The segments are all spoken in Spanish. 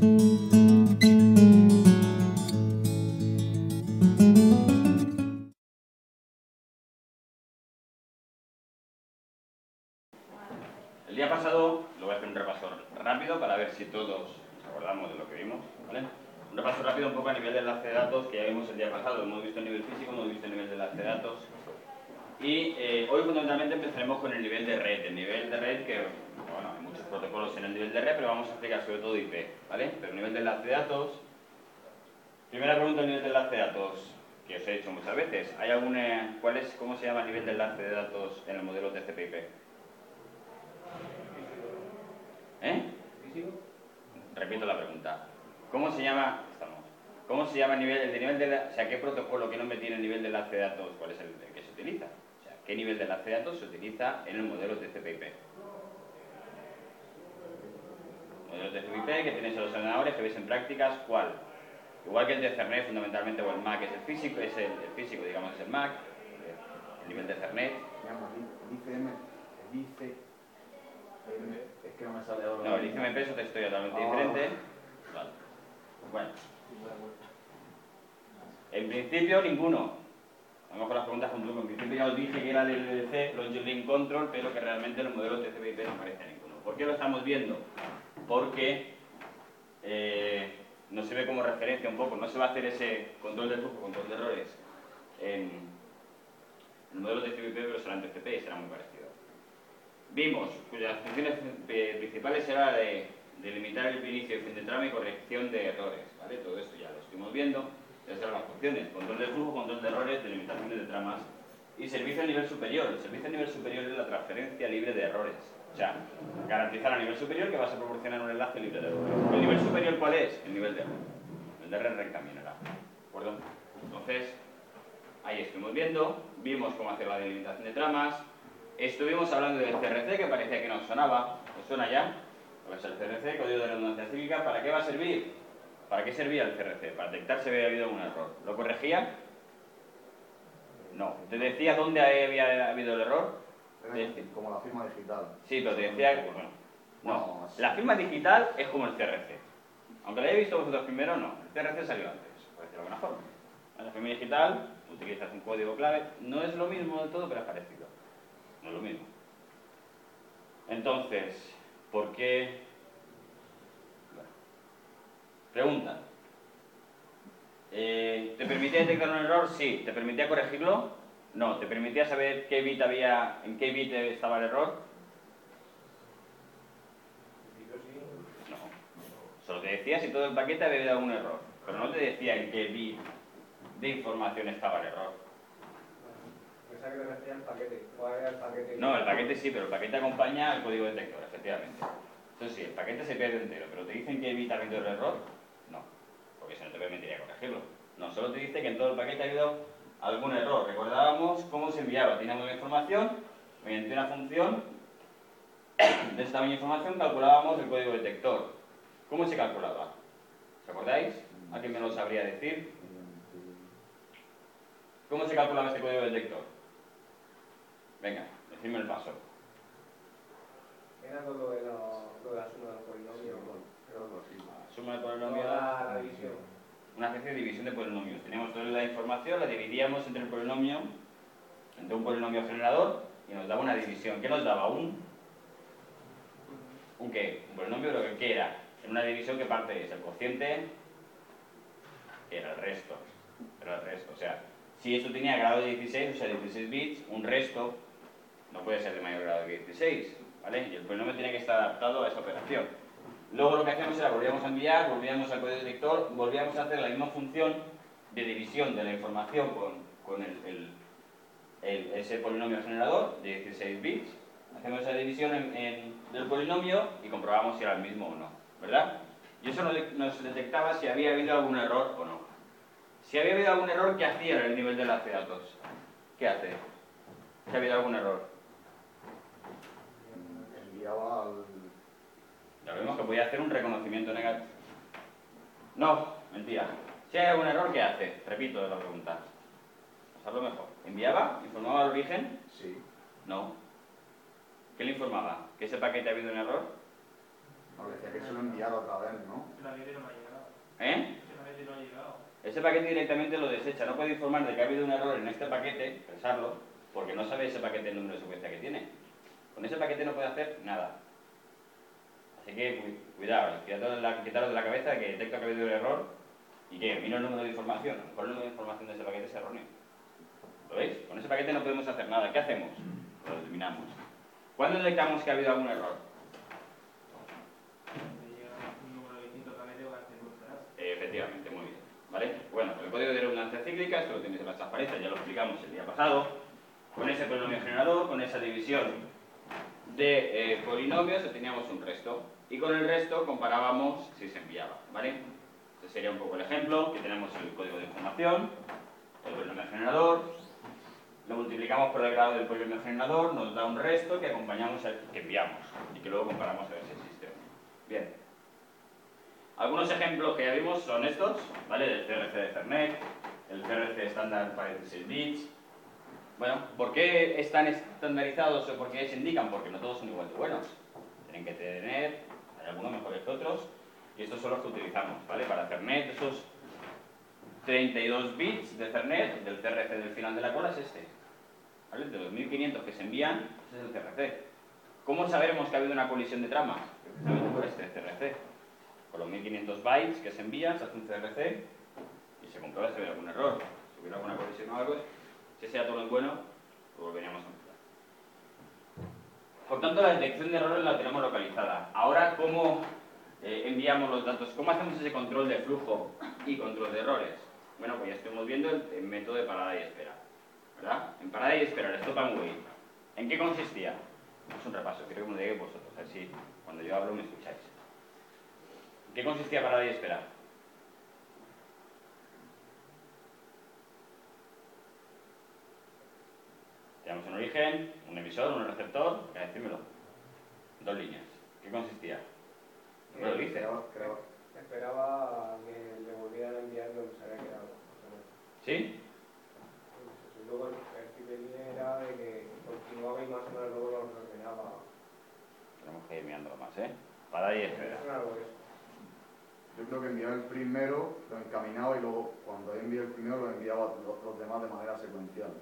El día pasado, lo voy a hacer un repaso rápido para ver si todos acordamos de lo que vimos, ¿vale? Un repaso rápido un poco a nivel de enlace de datos que ya vimos el día pasado. Hemos visto el nivel físico, hemos visto el nivel de enlace de datos. Y eh, hoy fundamentalmente empezaremos con el nivel de red. El nivel de red que, bueno, hay muchos protocolos en el nivel de vamos a explicar sobre todo IP, ¿vale? Pero nivel de enlace de datos... Primera pregunta, el nivel de enlace de datos, que os he hecho muchas veces. ¿Hay alguna, cuál es, ¿Cómo se llama el nivel de enlace de datos en el modelo TCP/IP? ¿Eh? Repito la pregunta. ¿Cómo se llama? Estamos. ¿Cómo se llama el nivel, el nivel de la- o sea, qué protocolo que nombre tiene el nivel de enlace de datos? ¿Cuál es el, el que se utiliza? O sea, ¿qué nivel de enlace de datos se utiliza en el modelo TCP/IP? Modelo TCP/IP que tienes en los ordenadores, que ves en prácticas, ¿cuál? Igual que el de Ethernet, fundamentalmente, o el MAC es el físico, es el, el físico, digamos, es el MAC, el nivel de. Se llama el ICM, el IC... Es que no me sale ahora. No, el ICMP es otra historia totalmente Ah. diferente. Vale. Bueno, en principio ninguno. Vamos con las preguntas con truco. En principio ya os dije que era el LDC, Logic Link Control, pero que realmente en el modelo TCP/IP no aparece ninguno. ¿Por qué lo estamos viendo? Porque eh, no se ve como referencia un poco, no se va a hacer ese control de flujo, control de errores en el modelo TCP/IP, pero será en TCP y será muy parecido. Vimos cuyas funciones principales era la de delimitar el inicio y fin de trama y corrección de errores, ¿vale? Todo esto ya lo estuvimos viendo. Esas eran las funciones, control de flujo, control de errores, delimitaciones de tramas y servicio a nivel superior. El servicio a nivel superior es la transferencia libre de errores. O sea, garantizar a nivel superior que vas a proporcionar un enlace libre de errores. ¿El nivel superior cuál es? El nivel de red. El de red rectaminará. ¿De acuerdo? Entonces, ahí estuvimos viendo, vimos cómo hacer la delimitación de tramas, estuvimos hablando del CRC que parecía que nos sonaba, ¿os suena ya? Pues el CRC, Código de Redundancia Cívica, ¿para qué va a servir? ¿Para qué servía el CRC? Para detectar si había habido algún error. ¿Lo corregía? No. ¿Te decía dónde había habido el error? Como la firma digital. Sí, pero te decía que, bueno, no. La firma digital es como el CRC. Aunque lo hayáis visto vosotros primero, no. El CRC salió antes, por decirlo de alguna forma. La firma digital, utilizas un código clave, no es lo mismo del todo, pero es parecido. No es lo mismo. Entonces, ¿por qué? Bueno. Pregunta. Eh, ¿Te permitía detectar un error? Sí. ¿Te permitía corregirlo? No. ¿Te permitía saber qué bit había, en qué bit estaba el error? No. Solo te decía si todo el paquete había habido algún error. Pero no te decía en qué bit de información estaba el error. Al paquete. ¿Cuál era el paquete? No, el paquete sí, pero el paquete acompaña al código detector, efectivamente. Entonces sí, el paquete se pierde entero, pero ¿te dicen que evita habido el error? No, porque si no te permitiría corregirlo. No, solo te dice que en todo el paquete ha habido algún error. Recordábamos cómo se enviaba. Teníamos la información, mediante una función de esta misma información calculábamos el código detector. ¿Cómo se calculaba? ¿Os acordáis? ¿Alguien me lo sabría decir? ¿Cómo se calculaba este código detector? Venga, decidme el paso. Era todo lo de, lo, lo de la suma del polinomio. Suma de Luego polinomios. la revisión. Una especie de división de polinomios. Teníamos toda la información, la dividíamos entre el polinomio, entre un polinomio generador, y nos daba una división. ¿Qué nos daba? Un, ¿un qué? Un polinomio, pero ¿qué era? En una división que parte es el cociente, que era el resto. Era el resto. O sea, si esto tenía grado de 16, o sea, 16 bits, un resto no puede ser de mayor grado de 16, ¿vale? Y el polinomio tiene que estar adaptado a esa operación. Luego lo que hacíamos era volvíamos a enviar, volvíamos al código detector, volvíamos a hacer la misma función de división de la información con, con el, el- el- ese polinomio generador de 16 bits. Hacemos esa división en- en- del polinomio y comprobamos si era el mismo o no, ¿verdad? Y eso nos detectaba si había habido algún error o no. Si había habido algún error, ¿qué hacía en el nivel de enlace de datos? ¿Qué hace? Si ha habido algún error. Que podía hacer un reconocimiento negativo. No, mentira. Si hay algún error, ¿qué hace? Repito la pregunta. Pasarlo mejor. ¿Enviaba? ¿Informaba al origen? Sí. No. ¿Qué le informaba? ¿Que ese paquete ha habido un error? No Parecía que se lo enviara otra vez, ¿no? El paquete no ha llegado. ¿Eh? Ese paquete no ha llegado. Ese paquete directamente lo desecha. No puede informar de que ha habido un error en este paquete, pensarlo, porque no sabe ese paquete el número de secuencia que tiene. Con ese paquete no puede hacer nada. Así que cu- cuidado, quitaros de la, de la cabeza que detecta que ha habido un error y que mira el número de información. A lo mejor el número de información de ese paquete es erróneo. ¿Lo veis? Con ese paquete no podemos hacer nada. ¿Qué hacemos? Lo eliminamos. ¿Cuándo detectamos que ha habido algún error? Efectivamente, muy bien. ¿Vale? Bueno, el código de redundancia cíclica, esto lo tenéis en las transparencias, ya lo explicamos el día pasado. Con ese polinomio generador, con esa división de eh, polinomios, teníamos un resto. Y con el resto comparábamos si se enviaba. ¿Vale? Este sería un poco el ejemplo, que tenemos el código de información, el polinomio generador, lo multiplicamos por el grado del polinomio generador, nos da un resto que acompañamos al que enviamos y que luego comparamos a ver si existe. Bien. Algunos ejemplos que ya vimos son estos, ¿vale? El CRC de Fernet, el CRC estándar para 16 bits. Bueno, ¿por qué están estandarizados o por qué se indican? Porque no todos son igual de buenos. Tienen que tener, hay algunos mejores que otros, y estos son los que utilizamos, ¿vale? Para Fernet, esos 32 bits de Fernet, del CRC del final de la cola es este. ¿Vale? De los 1500 que se envían, ese es el CRC. ¿Cómo sabremos que ha habido una colisión de tramas? Precisamente por este CRC. Con los 1500 bytes que se envían, se hace un CRC y se comprueba si hubiera algún error. Si hubiera alguna colisión o algo, si sea todo en bueno, lo volveríamos a. Por tanto, la detección de errores la tenemos localizada. Ahora, ¿cómo eh, enviamos los datos? ¿Cómo hacemos ese control de flujo y control de errores? Bueno, pues ya estuvimos viendo el, método de parada y espera. ¿Verdad? En parada y espera, el stop and wait. ¿En qué consistía? Es un repaso, quiero que me lo digáis vosotros, a ver si cuando yo hablo me escucháis. ¿En qué consistía parada y espera? Origen, un emisor, un receptor, decímelo. Dos líneas. ¿Qué consistía? No me lo dice. Esperaba que le volvieran a enviar donde se había quedado. ¿Sí? luego el que era de que continuaba y más o menos luego lo ordenaba. Tenemos que ir mirándolo más, ¿eh? Parada y espera. Yo creo que enviaba el primero, lo encaminaba y luego cuando envié el primero lo enviaba a los, los demás de manera secuencial.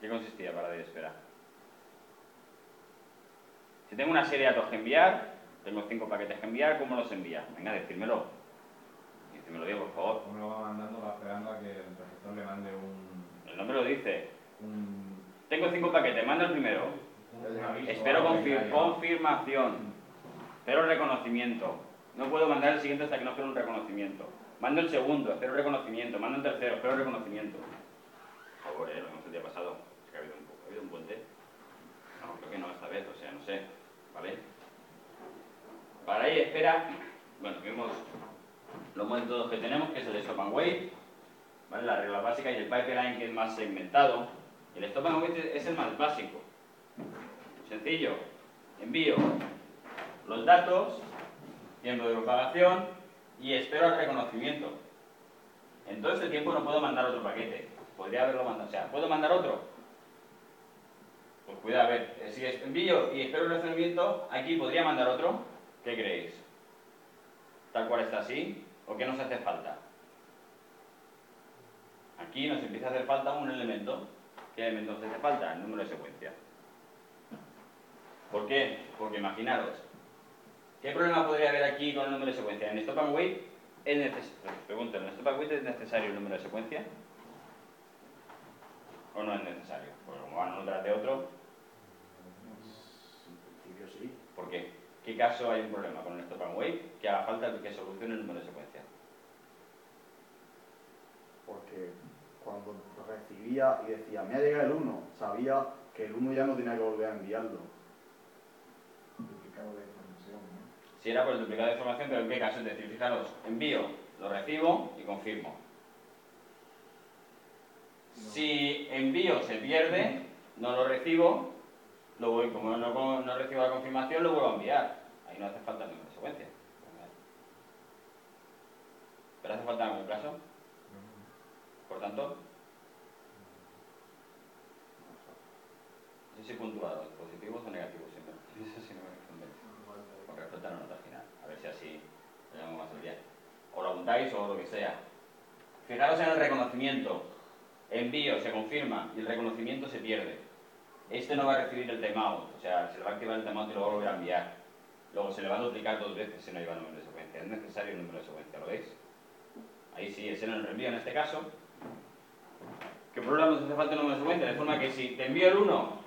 ¿Qué consistía y espera? Si tengo una serie de datos que enviar, tengo cinco paquetes que enviar, ¿cómo los envía? Venga, decírmelo. Decírmelo bien, por favor. Uno va mandando, va esperando a que el receptor le mande un, El nombre lo dice. un, Tengo cinco paquetes, mando el primero. aviso. Espero confir- confirmación. Espero reconocimiento. No puedo mandar el siguiente hasta que no espero un reconocimiento. Mando el segundo, espero reconocimiento. Mando el tercero, espero reconocimiento. Por favor, eh, lo vimos el día pasado. Es que ha habido un, ha habido un puente. No, creo que no esta vez, o sea, no sé. ¿Vale? Para ahí espera. Bueno, vimos los métodos que tenemos, que es el stop and wait. ¿Vale? La regla básica y el pipeline que es más segmentado. El stop and wait es el más básico. Sencillo. Envío los datos, tiempo de propagación y espero el reconocimiento. En todo ese tiempo no puedo mandar otro paquete. Podría haberlo mandado. O sea, ¿puedo mandar otro? Pues cuidado, a ver. eh, Si envío y espero el reconocimiento, aquí podría mandar otro. ¿Qué creéis? ¿Tal cual está así? ¿O qué nos hace falta? Aquí nos empieza a hacer falta un elemento. ¿Qué elemento nos hace falta? El número de secuencia. ¿Por qué? Porque imaginaros, ¿qué problema podría haber aquí con el número de secuencia? En Stop and Wait es necesario. Os pregunto, ¿en Stop and Wait es necesario el número de secuencia? ¿O no es necesario? Porque como van uno tras de otro, En principio sí. ¿por qué? ¿Qué caso hay un problema con el Stop and Wait que haga falta que solucione el número de secuencia? Porque cuando recibía y decía, me ha llegado el 1, sabía que el 1 ya no tenía que volver a enviarlo. Duplicado de. Si era por el duplicado de información, pero ¿en qué caso? Es decir, fijaros, envío, lo recibo y confirmo. Si envío se pierde, no lo recibo, lo voy, como no, no recibo la confirmación, lo vuelvo a enviar. Ahí no hace falta ninguna secuencia. ¿Pero hace falta algún caso? Por tanto, Sí, sí, puntuado, positivos o negativos siempre. Eso sí no me falta la nota final. A ver si así le más al día. O lo apuntáis o lo que sea. Fijaros en el reconocimiento. Envío, se confirma y el reconocimiento se pierde. Este no va a recibir el timeout, o sea, se le va a activar el timeout y lo va a volver a enviar. Luego se le va a duplicar dos veces si no lleva número de secuencia. Es necesario el número de secuencia, ¿lo veis? Ahí sí, es en el reenvío en este caso. ¿Qué problema nos hace falta el número de secuencia? De forma que si te envío el 1,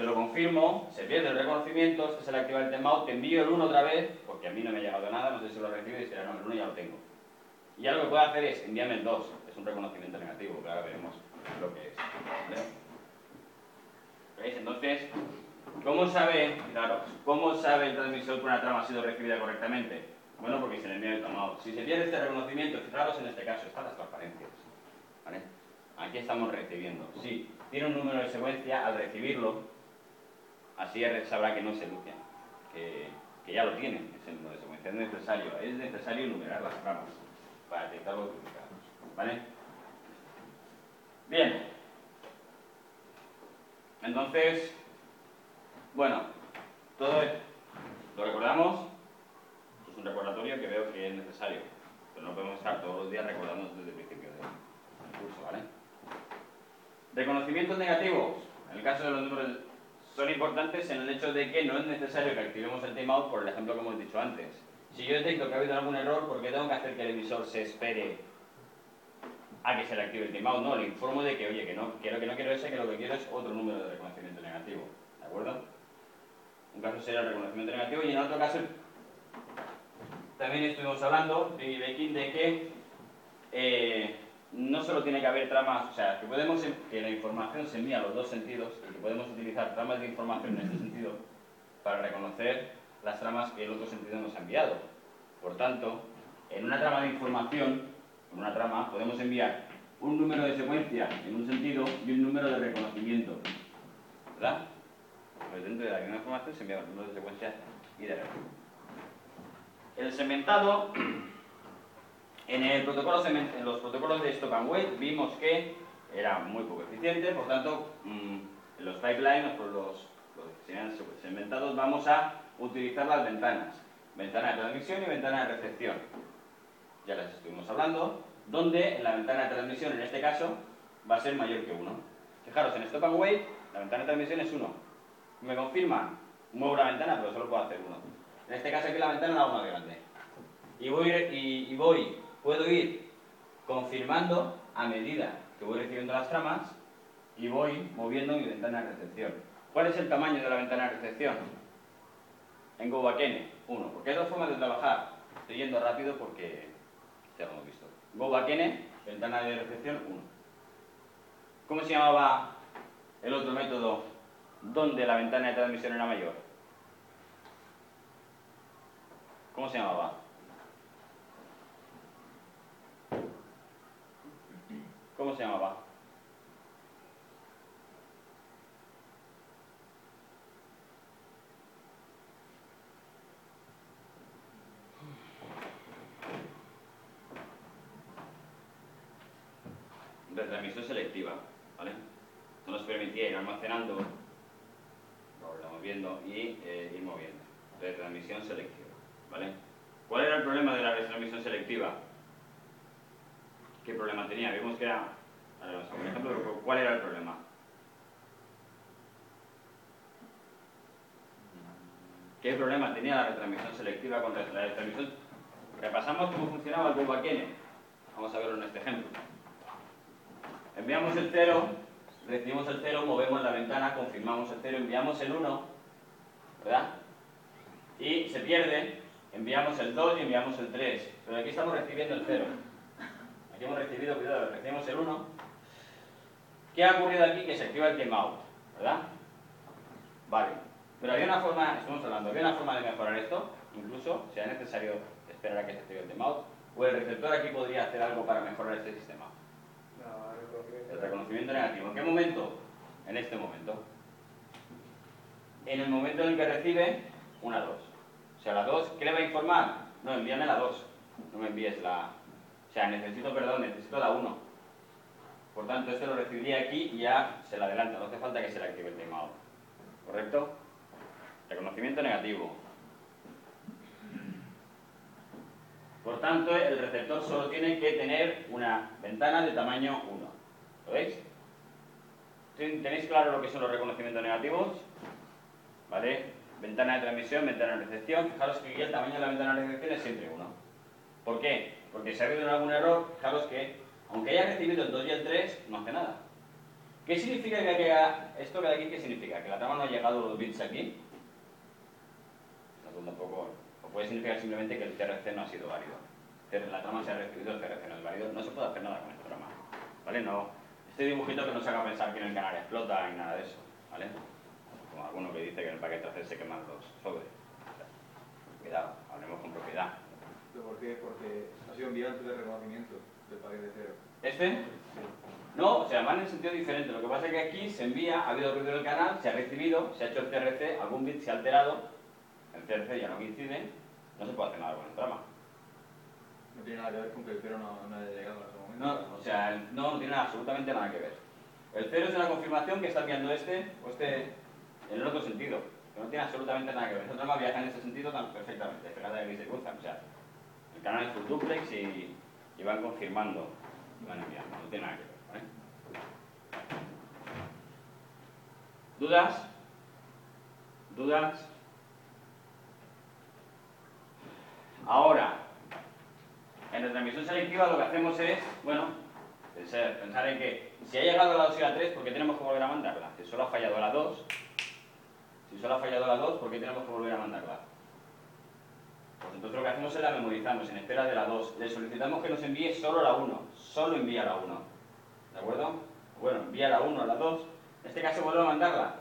te lo confirmo, se pierde el reconocimiento, se le activa el timeout, te envío el 1 otra vez, porque a mí no me ha llegado nada, no sé si lo recibo y dirá, no, el 1 ya lo tengo. Y ya lo que puedo hacer es enviarme el 2, es un reconocimiento negativo, que ahora veremos lo que es. ¿Veis? Entonces, ¿cómo sabe, fijaros, cómo sabe el transmisor que una trama ha sido recibida correctamente? Bueno, porque se le envía el timeout. Si se pierde este reconocimiento, fijaros en este caso, están las transparencias. ¿vale? Aquí estamos recibiendo. Si tiene un número de secuencia, al recibirlo, así sabrá que no se luce, que, ya lo tiene, ese número de secuencia. Es necesario, es necesario enumerar las tramas para detectar los duplicados. ¿Vale? Bien. Entonces, bueno, todo es- lo recordamos. Esto es un recordatorio que veo que es necesario, pero no podemos estar todos los días recordando desde el principio del curso, ¿vale? Reconocimientos negativos. En el caso de los números son importantes en el hecho de que no es necesario que activemos el timeout por el ejemplo que hemos dicho antes. Si yo detecto que ha habido algún error, ¿por qué tengo que hacer que el emisor se espere a que se le active el timeout? No, le informo de que, oye, que no quiero que no quiero ese, que lo que quiero es otro número de reconocimiento negativo. ¿De acuerdo? Un caso sería el reconocimiento negativo y en otro caso también estuvimos hablando, Big y Becky, de que eh, no solo tiene que haber tramas, o sea, que podemos que la información se envía a los dos sentidos y que podemos utilizar tramas de información en este sentido para reconocer las tramas que el otro sentido nos ha enviado. Por tanto, en una trama de información, en una trama, podemos enviar un número de secuencia en un sentido y un número de reconocimiento. ¿Verdad? Dentro de la misma información se envía un número de secuencia y de reconocimiento. El segmentado en, los protocolos de Stop and Wait vimos que era muy poco eficiente, por tanto, mm, en los pipelines, los, los que serían segmentados, vamos a utilizar las ventanas. Ventana de transmisión y ventana de recepción. Ya las estuvimos hablando, donde en la ventana de transmisión, en este caso, va a ser mayor que 1. Fijaros, en Stop and Wait, la ventana de transmisión es 1. Me confirman, muevo la ventana, pero solo puedo hacer 1. En este caso aquí la ventana la hago más grande. Y voy, y, y voy, puedo ir confirmando a medida que voy recibiendo las tramas y voy moviendo mi ventana de recepción. ¿Cuál es el tamaño de la ventana de recepción? En GoBackN, 1. Porque hay dos formas de trabajar. Estoy yendo rápido porque ya lo hemos visto. GoBackN, ventana de recepción, 1. ¿Cómo se llamaba el otro método donde la ventana de transmisión era mayor? ¿Cómo se llamaba? ¿Cómo se llamaba? Retransmisión selectiva, ¿vale? Esto nos permitía ir almacenando, lo estamos viendo, y eh, ir moviendo. Retransmisión selectiva, ¿vale? ¿Cuál era el problema de la retransmisión selectiva? ¿Qué problema tenía? Vimos que era, a ver, vamos a un ejemplo, ¿cuál era el problema? ¿Qué problema tenía la retransmisión selectiva con la retransmisión? Repasamos cómo funcionaba el Bulbaquene. Vamos a verlo en este ejemplo. Enviamos el 0, recibimos el 0, movemos la ventana, confirmamos el 0, enviamos el 1, ¿verdad? Y se pierde, enviamos el 2 y enviamos el 3. Pero aquí estamos recibiendo el 0. Aquí hemos recibido, cuidado, recibimos el 1. ¿Qué ha ocurrido aquí? Que se activa el timeout, ¿verdad? Vale. Pero había una forma, estamos hablando, había una forma de mejorar esto, incluso, si es necesario esperar a que se active el timeout, o el receptor aquí podría hacer algo para mejorar este sistema. No, el reconocimiento. El reconocimiento negativo. ¿En qué momento? En este momento. En el momento en el que recibe una 2. O sea, la 2, ¿qué le va a informar? No, envíame la 2. No me envíes la... O sea, necesito, perdón, necesito la 1. Por tanto, este lo recibiría aquí y ya se la adelanta. No hace falta que se le active el timeout. ¿correcto? Reconocimiento negativo. Por tanto, el receptor solo tiene que tener una ventana de tamaño 1. ¿Lo veis? ¿Tenéis claro lo que son los reconocimientos negativos? ¿Vale? Ventana de transmisión, ventana de recepción. Fijaros que aquí el tamaño de la ventana de recepción es siempre 1. ¿Por qué? Porque si ha habido algún error, fijaros que, aunque haya recibido el 2 y el 3, no hace nada. ¿Qué significa que haya, esto que de aquí, qué significa? ¿Que la trama no ha llegado los bits aquí? No, tampoco, o puede significar simplemente que el CRC no ha sido válido. La trama se ha recibido, el CRC no es válido. No se puede hacer nada con esta trama. ¿Vale? No, este dibujito que no se haga pensar que en el canal explota y nada de eso. ¿Vale? Como alguno que dice que en el paquete AC se queman los sobres. Cuidado, hablemos con propiedad. ¿Por qué? Porque ha sido enviado antes de reconocimiento del paquete cero. ¿Este? No, o sea, van en sentido diferente. Lo que pasa es que aquí se envía, ha habido ruido en el canal, se ha recibido, se ha hecho el CRC, algún bit se ha alterado, el CRC ya no coincide, no se puede hacer nada con el trama. No tiene nada que ver con que el cero no, no haya llegado a ese momento. No, o sea, no, no tiene absolutamente nada que ver. El cero es una confirmación que está enviando este o este en el otro sentido, que no tiene absolutamente nada que ver. Esta trama viaja en ese sentido tan perfectamente, fíjate que se cruzan, o sea, es full duplex y, van confirmando, y van enviando, no tiene nada que ver. ¿vale? ¿Dudas? ¿Dudas? Ahora, en retransmisión selectiva lo que hacemos es, bueno, pensar, en que si ha llegado a la 2 y la 3, ¿por qué tenemos que volver a mandarla? Si solo ha fallado a la 2, si solo ha fallado la 2, ¿por qué tenemos que volver a mandarla? Entonces lo que hacemos es la memorizamos en espera de la 2. Le solicitamos que nos envíe solo la 1, solo envía la 1. ¿De acuerdo? Bueno, envía la 1 a la 2. En este caso vuelvo a mandarla.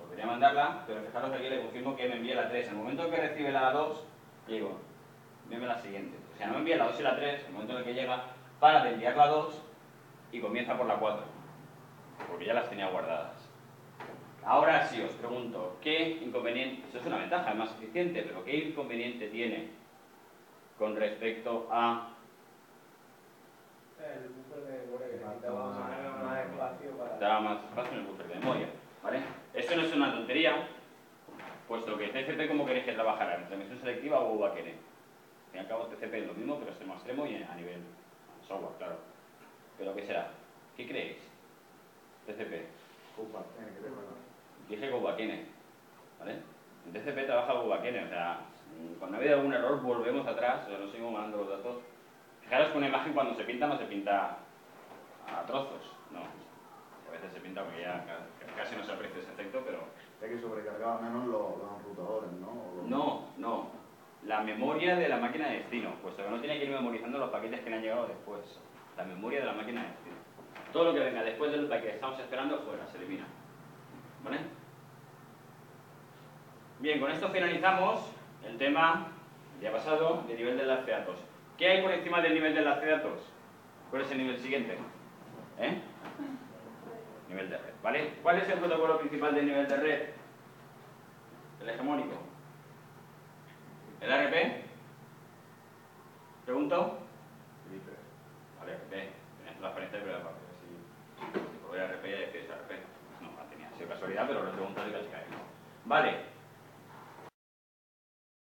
Volvería a mandarla, pero fijaros que aquí le confirmo que me envíe la 3. En el momento en que recibe la 2, digo, envíame la siguiente. O sea, no me envía la 2 y la 3, en el momento en el que llega, para de enviar la 2 y comienza por la 4. Porque ya las tenía guardadas. Ahora sí os pregunto, ¿qué inconveniente, eso es una ventaja, es más eficiente, pero qué inconveniente tiene con respecto a El buffer de memoria que necesitaba más, espacio para... da más espacio en el buffer de memoria, ¿vale? Esto no es una tontería, puesto que TCP como queréis que trabajara, en transmisión selectiva o UAQN. Al fin y al cabo TCP es lo mismo, pero extremo a extremo y a nivel software, claro. ¿Pero qué será? ¿Qué creéis? TCP. Dije Gobakene, ¿vale? En TCP trabaja Gobakene, o sea, cuando ha habido algún error volvemos atrás, o sea, no seguimos mandando los datos. Fijaros que una imagen cuando se pinta no se pinta a trozos, no. A veces se pinta porque ya ca- casi no se aprecia ese efecto, pero... Hay que sobrecargar al menos los, los enrutadores, ¿no? Los- No, no. La memoria de la máquina de destino, puesto que no tiene que ir memorizando los paquetes que le han llegado después. La memoria de la máquina de destino. Todo lo que venga después del paquete que estamos esperando, fuera, se elimina. ¿Vale? Bien, con esto finalizamos el tema, el día pasado, de nivel de enlace de datos. ¿Qué hay por encima del nivel de enlace de datos? ¿Cuál es el nivel siguiente? ¿Eh? Nivel de red, ¿vale? ¿Cuál es el protocolo principal del nivel de red? El hegemónico. ¿El ARP? ¿Pregunto? Vale, RP. Tenías transparencia, pero para ver si, si ARP ya decís ARP. No, no tenía sido casualidad, pero lo he preguntado y casi cae. Vale.